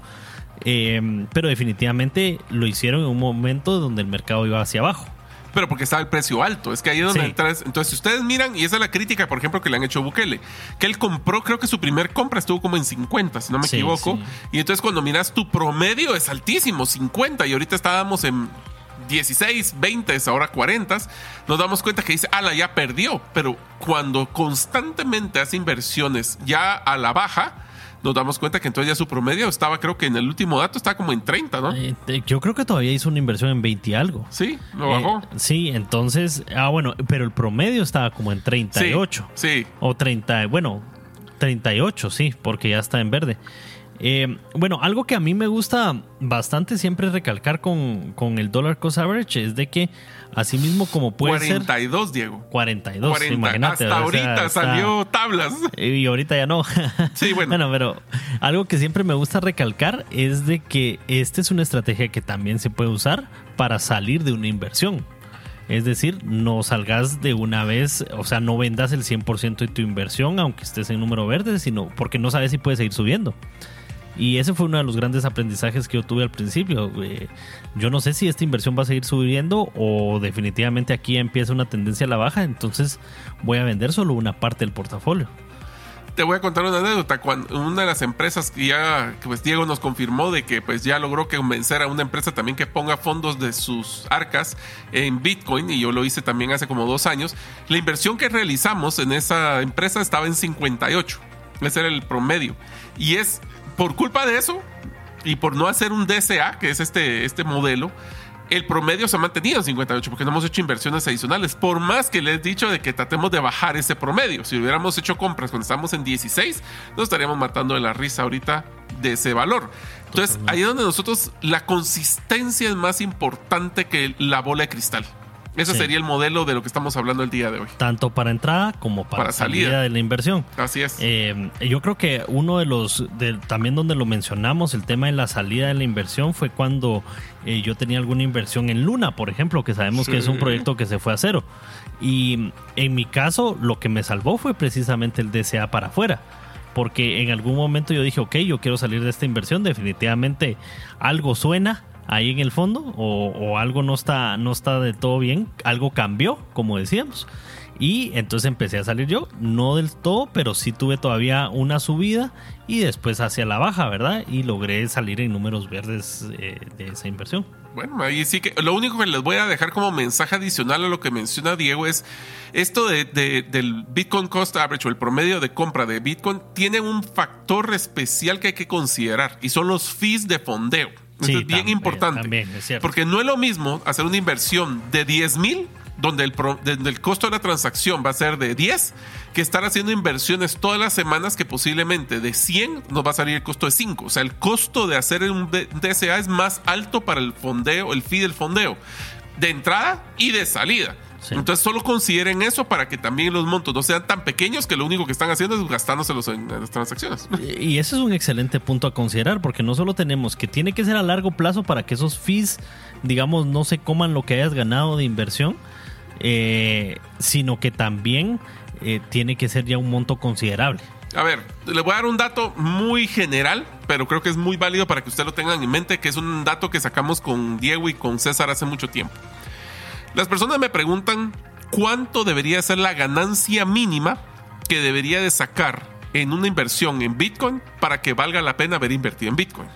eh, pero definitivamente lo hicieron en un momento donde el mercado iba hacia abajo. Pero porque estaba el precio alto. Es que ahí es donde Sí. entras. Entonces, si ustedes miran, y esa es la crítica, por ejemplo, que le han hecho a Bukele, que él compró, creo que su primer compra estuvo como en 50, si no me Sí, equivoco. sí. Y entonces cuando miras tu promedio es altísimo, 50, y ahorita estábamos en 16, 20, ahora 40, nos damos cuenta que dice, ala, ya perdió. Pero cuando constantemente hace inversiones ya a la baja, nos damos cuenta que entonces ya su promedio estaba, creo que en el último dato estaba como en 30, ¿no? Eh, yo creo que todavía hizo una inversión en 20 y algo. Sí, lo bajó. Eh, sí, entonces, ah, bueno, pero el promedio estaba como en 38. Sí, O 30, bueno, 38, sí, porque ya está en verde. Eh, bueno, algo que a mí me gusta bastante siempre recalcar con, con el dollar cost average es de que así mismo como puede ser 42, Diego. 42, 40. imagínate. Hasta o sea, ahorita salió tablas. y ahorita ya no. Sí, bueno. pero algo que siempre me gusta recalcar es de que esta es una estrategia que también se puede usar para salir de una inversión. Es decir, no salgas de una vez, o sea, no vendas el 100% de tu inversión aunque estés en número verde, sino porque no sabes si puede seguir subiendo. Y ese fue uno de los grandes aprendizajes que yo tuve al principio. Yo no sé si esta inversión va a seguir subiendo o definitivamente aquí empieza una tendencia a la baja, entonces voy a vender solo una parte del portafolio. Te voy a contar una anécdota. Cuando una de las empresas que ya, pues Diego nos confirmó de que pues ya logró convencer a una empresa también que ponga fondos de sus arcas en Bitcoin, y yo lo hice también hace como dos años, la inversión que realizamos en esa empresa estaba en 58. Ese era el promedio. Y es por culpa de eso y por no hacer un DCA, que es este, este modelo, el promedio se ha mantenido en 58 porque no hemos hecho inversiones adicionales. Por más que les he dicho de que tratemos de bajar ese promedio. Si hubiéramos hecho compras cuando estamos en 16, nos estaríamos matando de la risa ahorita de ese valor. Entonces, ahí es donde nosotros la consistencia es más importante que la bola de cristal. Ese Sí. sería el modelo de lo que estamos hablando el día de hoy. Tanto para entrada como para, Para salida. salida. de la inversión. Así es. Eh, yo creo que uno de los, de- también donde lo mencionamos, el tema de la salida de la inversión fue cuando eh, yo tenía alguna inversión en Luna, por ejemplo, que sabemos que es un proyecto que se fue a cero. Y en mi caso, lo que me salvó fue precisamente el DCA para afuera. Porque en algún momento yo dije, ok, yo quiero salir de esta inversión, definitivamente algo suena ahí en el fondo o, o algo no está, no está de todo bien, algo cambió, como decíamos. Y entonces empecé a salir yo, no del todo, pero sí tuve todavía una subida y después hacia la baja, ¿verdad? Y logré salir en números verdes eh, de esa inversión. Bueno, ahí sí que lo único que les voy a dejar como mensaje adicional a lo que menciona Diego es esto de, de- del Bitcoin Cost Average o el promedio de compra de Bitcoin tiene un factor especial que hay que considerar y son los fees de fondeo. Sí, es bien importante. también, es cierto. Porque no es lo mismo hacer una inversión de 10 mil, donde el, pro- donde el costo de la transacción va a ser de 10, que estar haciendo inversiones todas las semanas que posiblemente de 100 nos va a salir el costo de 5. O sea, el costo de hacer un D- DCA es más alto para el fondeo, el fee del fondeo, de entrada y de salida. Sí. Entonces solo consideren eso para que también los montos no sean tan pequeños que lo único que están haciendo es gastándoselos en, en las transacciones. Y ese es un excelente punto a considerar, porque no solo tenemos que tiene que ser a largo plazo para que esos fees, digamos, no se coman lo que hayas ganado de inversión, eh, sino que también eh, tiene que ser ya un monto considerable. A ver, le voy a dar un dato muy general, pero creo que es muy válido para que usted lo tengan en mente, que es un dato que sacamos con Diego y con César hace mucho tiempo. Las personas me preguntan cuánto debería ser la ganancia mínima que debería de sacar en una inversión en Bitcoin para que valga la pena haber invertido en Bitcoin.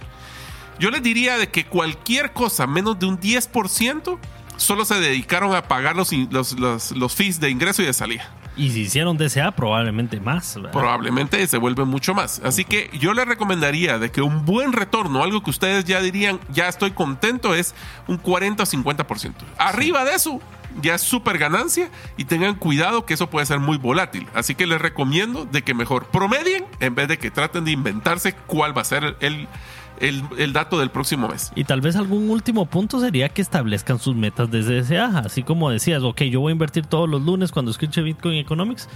Yo les diría de que cualquier cosa menos de un 10% solo se dedicaron a pagar los, los, los, los fees de ingreso y de salida. Y si hicieron DCA, probablemente más. ¿verdad? probablemente se vuelve mucho más. Así que yo le recomendaría de que un buen retorno, algo que ustedes ya dirían, ya estoy contento, es un 40 o 50%. Arriba de eso, ya es súper ganancia y tengan cuidado que eso puede ser muy volátil. Así que les recomiendo de que mejor promedien en vez de que traten de inventarse cuál va a ser el, el, el dato del próximo mes. Y tal vez algún último punto sería que establezcan sus metas desde DCA. Así como decías, ok, yo voy a invertir todos los lunes cuando escuche Bitcoin Economics,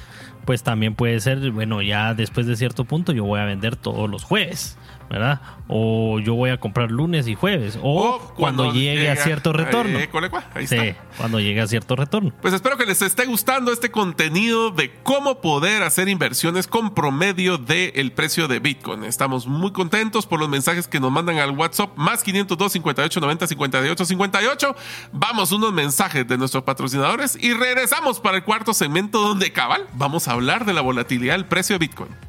pues también puede ser, bueno, ya después de cierto punto yo voy a vender todos los jueves, ¿verdad? O yo voy a comprar lunes y jueves. O, cuando, llegue a cierto retorno. Eh, ahí sí, está. cuando llegue a cierto retorno. Pues espero que les esté gustando este contenido de cómo poder hacer inversiones con promedio del precio de Bitcoin. Estamos muy contentos por los mensajes que nos mandan al WhatsApp más 502 58 90 58 58. Vamos unos mensajes de nuestros patrocinadores y regresamos para el cuarto segmento donde cabal vamos a hablar de la volatilidad del precio de Bitcoin.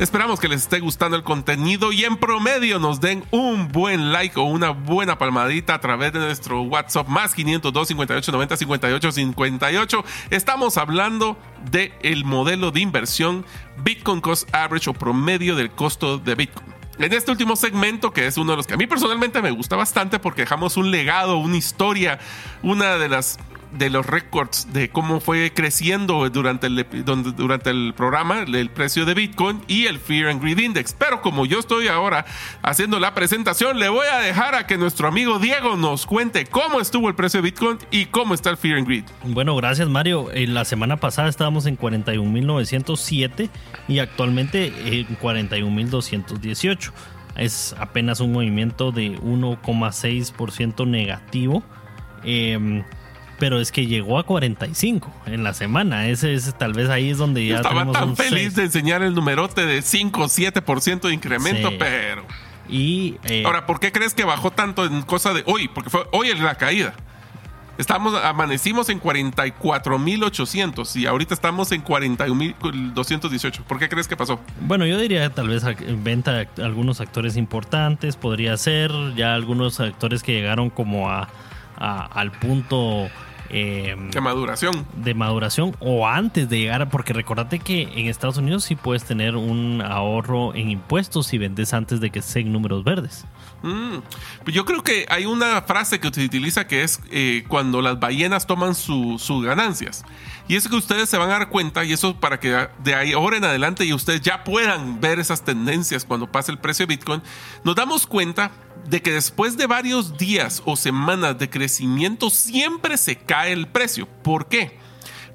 Esperamos que les esté gustando el contenido y en promedio nos den un buen like o una buena palmadita a través de nuestro WhatsApp más 502 58 90 58 58. Estamos hablando del el modelo de inversión Bitcoin Cost Average o promedio del costo de Bitcoin. En este último segmento, que es uno de los que a mí personalmente me gusta bastante porque dejamos un legado, una historia, una de las de los récords de cómo fue creciendo durante el, durante el programa el precio de Bitcoin y el Fear and Greed Index. Pero como yo estoy ahora haciendo la presentación, le voy a dejar a que nuestro amigo Diego nos cuente cómo estuvo el precio de Bitcoin y cómo está el Fear and Greed. Bueno, gracias Mario. En la semana pasada estábamos en 41.907 y actualmente en 41.218. Es apenas un movimiento de 1,6% negativo. Eh, pero es que llegó a 45 en la semana. Ese es tal vez ahí es donde ya estaba tan feliz de enseñar el numerote de 5 o 7% de incremento, pero y eh, ahora, ¿por qué crees que bajó tanto en cosa de hoy? Porque fue hoy es la caída. Estamos, amanecimos en 44.800 y ahorita estamos en 41.218. ¿Por qué crees que pasó? Bueno, yo diría tal vez venta algunos actores importantes, podría ser ya algunos actores que llegaron como a, a al punto eh, de maduración. De maduración o antes de llegar, porque recordate que en Estados Unidos sí puedes tener un ahorro en impuestos si vendes antes de que sean números verdes. Mm, pues yo creo que hay una frase que se utiliza que es eh, cuando las ballenas toman sus ganancias. Y es que ustedes se van a dar cuenta, y eso para que de ahí ahora en adelante y ustedes ya puedan ver esas tendencias cuando pase el precio de Bitcoin, nos damos cuenta de que después de varios días o semanas de crecimiento siempre se cae el precio. ¿Por qué?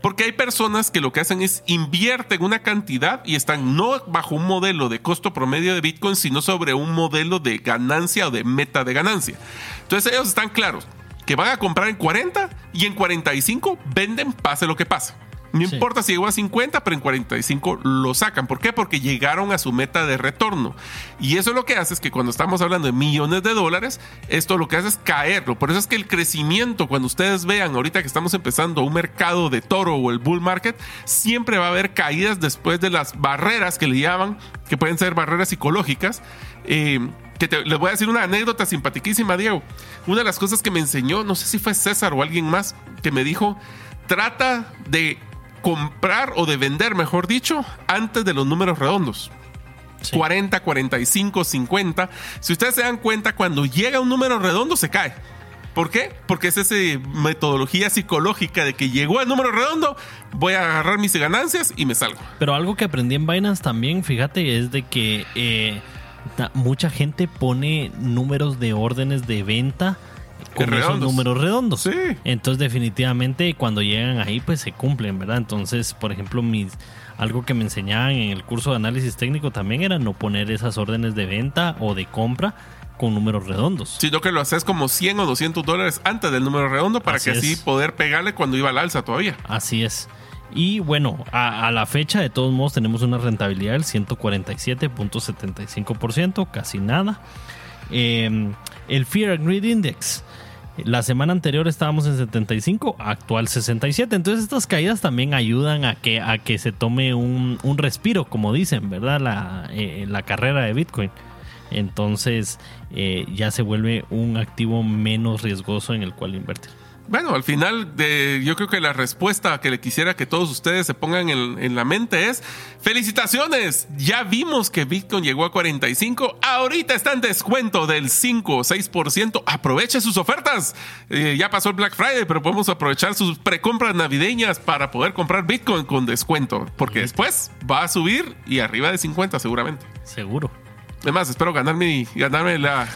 Porque hay personas que lo que hacen es invierten una cantidad y están no bajo un modelo de costo promedio de Bitcoin, sino sobre un modelo de ganancia o de meta de ganancia. Entonces ellos están claros que van a comprar en 40 y en 45 venden pase lo que pase. No importa si llegó a 50, pero en 45 lo sacan. ¿Por qué? Porque llegaron a su meta de retorno. Y eso lo que hace es que cuando estamos hablando de millones de dólares, esto lo que hace es caerlo. Por eso es que el crecimiento, cuando ustedes vean ahorita que estamos empezando un mercado de toro o el bull market, siempre va a haber caídas después de las barreras que le llaman, que pueden ser barreras psicológicas. Eh, que les voy a decir una anécdota simpaticísima, Diego. Una de las cosas que me enseñó, no sé si fue César o alguien más, que me dijo, trata de comprar o de vender, mejor dicho, antes de los números redondos. 40, 45, 50. Si ustedes se dan cuenta, cuando llega un número redondo se cae. ¿Por qué? Porque es esa metodología psicológica de que llegó el número redondo, voy a agarrar mis ganancias y me salgo. Pero algo que aprendí en Binance también, fíjate, es de que eh, mucha gente pone números de órdenes de venta con esos números redondos. Sí. Entonces, definitivamente, cuando llegan ahí, pues se cumplen, ¿verdad? Entonces, por ejemplo, mis algo que me enseñaban en el curso de análisis técnico también era no poner esas órdenes de venta o de compra con números redondos. Sino que lo haces como 100 o 200 dólares antes del número redondo para que así poder pegarle cuando iba al alza todavía. Así es. Y bueno, a, a, la fecha de todos modos tenemos una rentabilidad del 147.75%, casi nada. Eh, el Fear and Greed Index La semana anterior estábamos en 75, actual 67. Entonces estas caídas también ayudan a que, a que se tome un, un respiro, como dicen, ¿verdad? La, eh, la carrera de Bitcoin. Entonces eh, ya se vuelve un activo menos riesgoso en el cual invertir. Bueno, al final de, yo creo que la respuesta que le quisiera que todos ustedes se pongan en, en, la mente es felicitaciones. Ya vimos que Bitcoin llegó a 45. Ahorita está en descuento del 5 o 6%. Aproveche sus ofertas. Eh, ya pasó el Black Friday, pero podemos aprovechar sus precompras navideñas para poder comprar Bitcoin con descuento. Porque después va a subir y arriba de 50 seguramente. Seguro. Además, espero ganarme, ganarme la,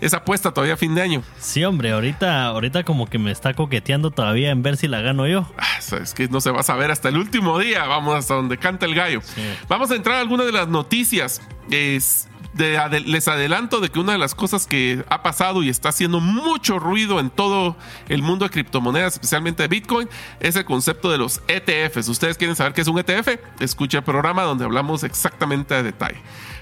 esa apuesta todavía a fin de año. Sí, hombre, ahorita, ahorita como que me está coqueteando todavía en ver si la gano yo. Ah, es que no se va a saber hasta el último día. Vamos hasta donde canta el gallo. Sí. Vamos a entrar a algunas de las noticias. Es, de, de, les adelanto de que una de las cosas que ha pasado y está haciendo mucho ruido en todo el mundo de criptomonedas, especialmente de Bitcoin, es el concepto de los ETFs. ¿Ustedes quieren saber qué es un ETF? Escucha el programa donde hablamos exactamente a detalle.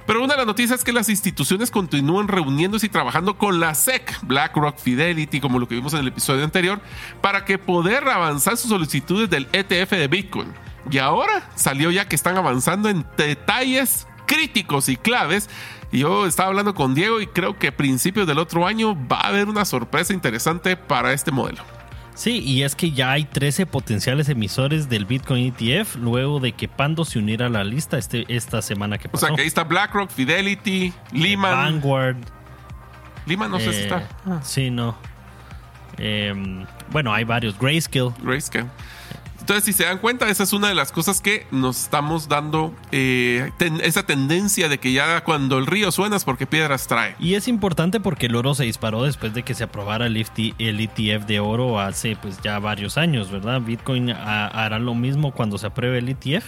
Pero una de las noticias es que las instituciones continúan reuniéndose y trabajando con la SEC, BlackRock, Fidelity, como lo que vimos en el episodio anterior, para que poder avanzar sus solicitudes del ETF de Bitcoin. Y ahora salió ya que están avanzando en detalles críticos y claves. Yo estaba hablando con Diego y creo que a principios del otro año va a haber una sorpresa interesante para este modelo. Sí, y es que ya hay 13 potenciales emisores del Bitcoin ETF luego de que Pando se uniera a la lista este, esta semana que pasó. O sea, que ahí está BlackRock, Fidelity, Lehman. Vanguard. Lehman no eh, sé si está. Sí, no. Eh, bueno, hay varios. Grayscale. Grayscale. Entonces, si se dan cuenta, esa es una de las cosas que nos estamos dando eh, esa tendencia de que ya cuando el río suena es porque piedras trae. Y es importante porque el oro se disparó después de que se aprobara el, ETF de oro hace pues ya varios años, ¿verdad? Bitcoin hará lo mismo cuando se apruebe el E ETF.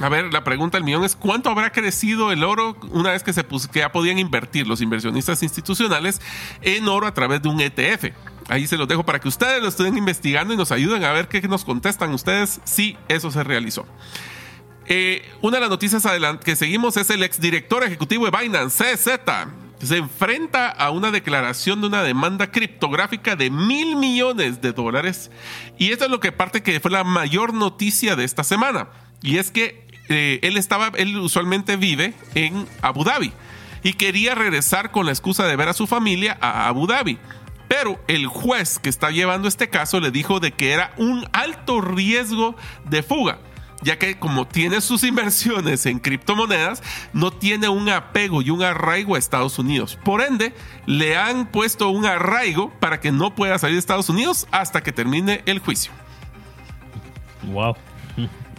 A ver, la pregunta del millón es ¿cuánto habrá crecido el oro una vez que se que ya podían invertir los inversionistas institucionales en oro a través de un ETF? Ahí se los dejo para que ustedes lo estén investigando y nos ayuden a ver qué nos contestan ustedes si eso se realizó. Eh, una de las noticias que seguimos es el exdirector ejecutivo de Binance, CZ. Se enfrenta a una declaración de una demanda criptográfica de mil millones de dólares. Y esto es lo que parte que fue la mayor noticia de esta semana. Y es que eh, él estaba, él usualmente vive en Abu Dhabi y quería regresar con la excusa de ver a su familia a Abu Dhabi. Pero el juez que está llevando este caso le dijo de que era un alto riesgo de fuga, ya que como tiene sus inversiones en criptomonedas, no tiene un apego y un arraigo a Estados Unidos. Por ende, le han puesto un arraigo para que no pueda salir de Estados Unidos hasta que termine el juicio. Wow.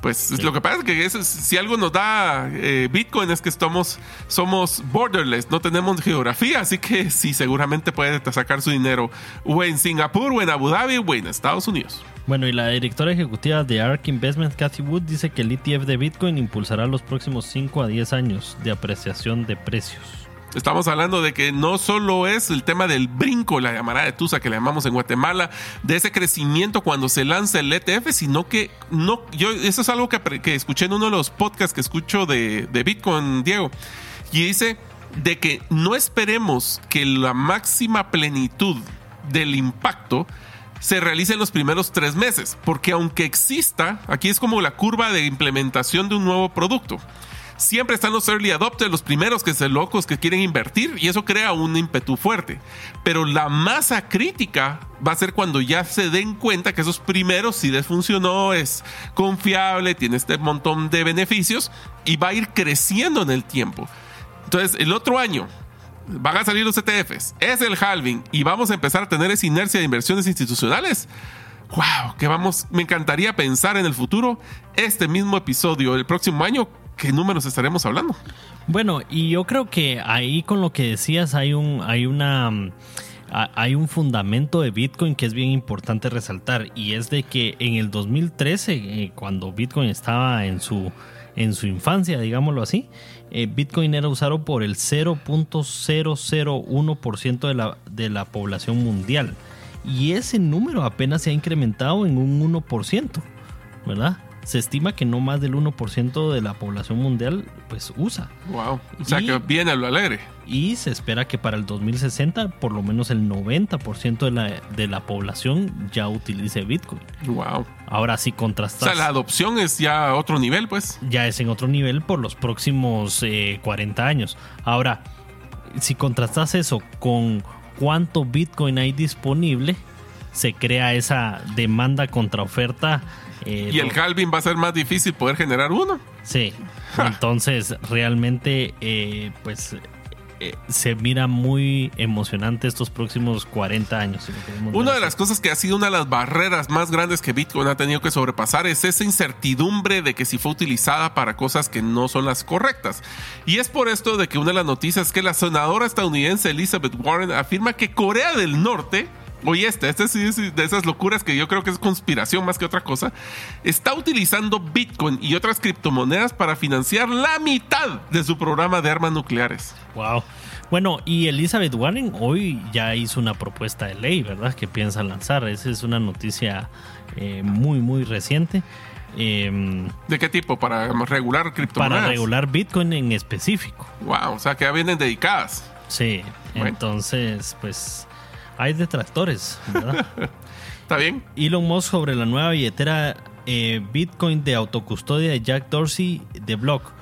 Pues sí. lo que pasa es que eso, si algo nos da eh, Bitcoin es que estamos, somos borderless, no tenemos geografía, así que sí, seguramente puede sacar su dinero o en Singapur, o en Abu Dhabi, o en Estados Unidos. Bueno, y la directora ejecutiva de ARK Investment, Cathy Wood, dice que el ETF de Bitcoin impulsará los próximos 5 a 10 años de apreciación de precios. Estamos hablando de que no solo es el tema del brinco, la llamarada de Tusa que le llamamos en Guatemala, de ese crecimiento cuando se lanza el ETF, sino que no, yo, eso es algo que, que escuché en uno de los podcasts que escucho de, de Bitcoin, Diego, y dice de que no esperemos que la máxima plenitud del impacto se realice en los primeros tres meses, porque aunque exista, aquí es como la curva de implementación de un nuevo producto siempre están los early adopters, los primeros que se locos que quieren invertir y eso crea un ímpetu fuerte. Pero la masa crítica va a ser cuando ya se den cuenta que esos primeros si les funcionó, es confiable, tiene este montón de beneficios y va a ir creciendo en el tiempo. Entonces, el otro año van a salir los ETFs, es el halving y vamos a empezar a tener esa inercia de inversiones institucionales. Wow, que vamos, me encantaría pensar en el futuro, este mismo episodio, el próximo año, ¿qué números estaremos hablando? Bueno, y yo creo que ahí con lo que decías hay un, hay una hay un fundamento de Bitcoin que es bien importante resaltar y es de que en el 2013 eh, cuando Bitcoin estaba en su en su infancia, digámoslo así, eh, Bitcoin era usado por el 0.001% de la, de la población mundial. Y ese número apenas se ha incrementado en un 1%, ¿verdad? Se estima que no más del 1% de la población mundial pues usa. Wow. O sea, y, que viene a lo alegre. y se espera que para el 2060 por lo menos el 90% de la, de la población ya utilice Bitcoin. Wow. Ahora sí O contrastas. sea, la adopción es ya otro nivel, pues. ya es en otro nivel por los próximos eh, 40 años. Ahora, si contrastas eso con cuánto Bitcoin hay disponible, se crea esa demanda contra oferta. Eh, Y el halving va a ser más difícil poder generar uno. Sí, entonces realmente eh, pues eh, se mira muy emocionante estos próximos 40 años. si Una de las cosas que ha sido una de las barreras más grandes que Bitcoin ha tenido que sobrepasar es esa incertidumbre de que si fue utilizada para cosas que no son las correctas. Y es por esto de que una de las noticias es que la senadora estadounidense Elizabeth Warren afirma que Corea del Norte Oye, este, este sí es de esas locuras que yo creo que es conspiración más que otra cosa. Está utilizando Bitcoin y otras criptomonedas para financiar la mitad de su programa de armas nucleares. Wow. Bueno, y Elizabeth Warren hoy ya hizo una propuesta de ley, ¿verdad? Que piensa lanzar. Esa es una noticia eh, muy, muy reciente. eh, ¿De qué tipo? Para regular criptomonedas. para regular Bitcoin en específico. Wow, o sea que ya vienen dedicadas. Sí, Bueno. entonces, pues hay detractores, ¿verdad? ¿Está bien? Elon Musk sobre la nueva billetera eh, Bitcoin de autocustodia de Jack Dorsey de Block.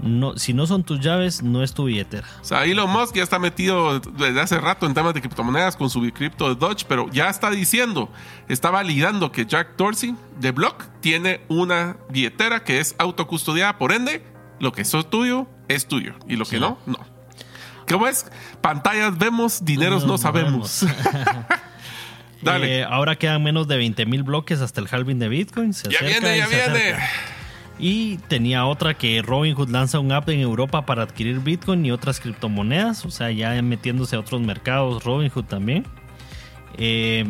No, si no son tus llaves, no es tu billetera. O sea, Elon Musk ya está metido desde hace rato en temas de criptomonedas con su cripto de Dodge, pero ya está diciendo, está validando que Jack Dorsey de Block tiene una billetera que es autocustodiada, por ende, lo que es tuyo es tuyo y lo que Sí. no, no. ¿Cómo es? Pantallas vemos, dineros no, sabemos. Dale. Eh, ahora quedan menos de 20 mil bloques hasta el halving de Bitcoin. Se ya acerca viene, y ya se viene. acerca. Y tenía otra que Robinhood lanza un app en Europa para adquirir Bitcoin y otras criptomonedas. O sea, ya metiéndose a otros mercados, Robinhood también. Eh,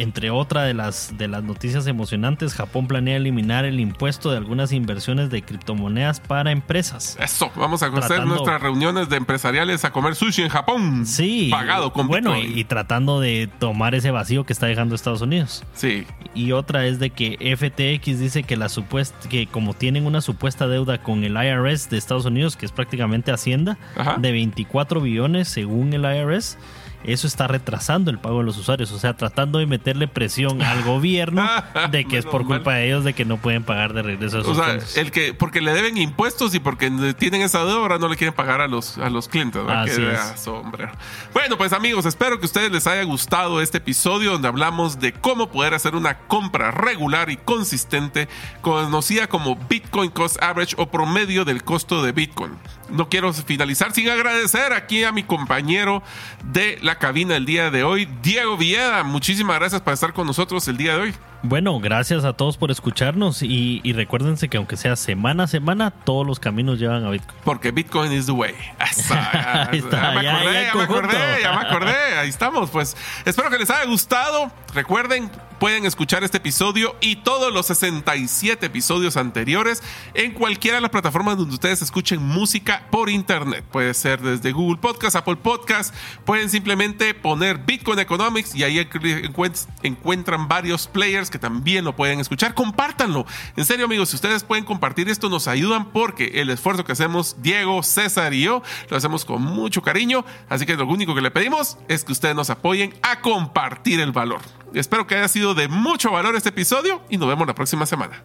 entre otra de las, de las noticias emocionantes, Japón planea eliminar el impuesto de algunas inversiones de criptomonedas para empresas. Eso, vamos a hacer nuestras reuniones de empresariales a comer sushi en Japón. Sí. Pagado con Bueno, Bitcoin. y, y tratando de tomar ese vacío que está dejando Estados Unidos. Sí. Y otra es de que FTX dice que la supuesta que como tienen una supuesta deuda con el IRS de Estados Unidos, que es prácticamente Hacienda, Ajá. de 24 billones según el IRS, eso está retrasando el pago de los usuarios, o sea, tratando de meterle presión al gobierno de que es por culpa de ellos de que no pueden pagar de regreso esos O sea, el que, porque le deben impuestos y porque tienen esa deuda, ahora no le quieren pagar a los, a los clientes. Así es. sombrero. Bueno, pues amigos, espero que a ustedes les haya gustado este episodio donde hablamos de cómo poder hacer una compra regular y consistente, conocida como Bitcoin Cost Average o promedio del costo de Bitcoin. No quiero finalizar sin agradecer aquí a mi compañero de la cabina el día de hoy, Diego Villeda. Muchísimas gracias por estar con nosotros el día de hoy. Bueno, gracias a todos por escucharnos y, y recuérdense que aunque sea semana a semana, todos los caminos llevan a Bitcoin. Porque Bitcoin is the way. Ahí está, ya me acordé, ya me acordé, ya me acordé. Ahí estamos. Pues espero que les haya gustado. Recuerden, pueden escuchar este episodio y todos los 67 episodios anteriores en cualquiera de las plataformas donde ustedes escuchen música por internet. Puede ser desde Google Podcast, Apple Podcast. Pueden simplemente poner Bitcoin Economics y ahí encuent- encuentran varios players que también lo pueden escuchar. Compártanlo. En serio, amigos, si ustedes pueden compartir esto, nos ayudan porque el esfuerzo que hacemos Diego, César y yo lo hacemos con mucho cariño. Así que lo único que le pedimos es que ustedes nos apoyen a compartir el valor. Espero que haya de mucho valor este episodio y nos vemos la próxima semana.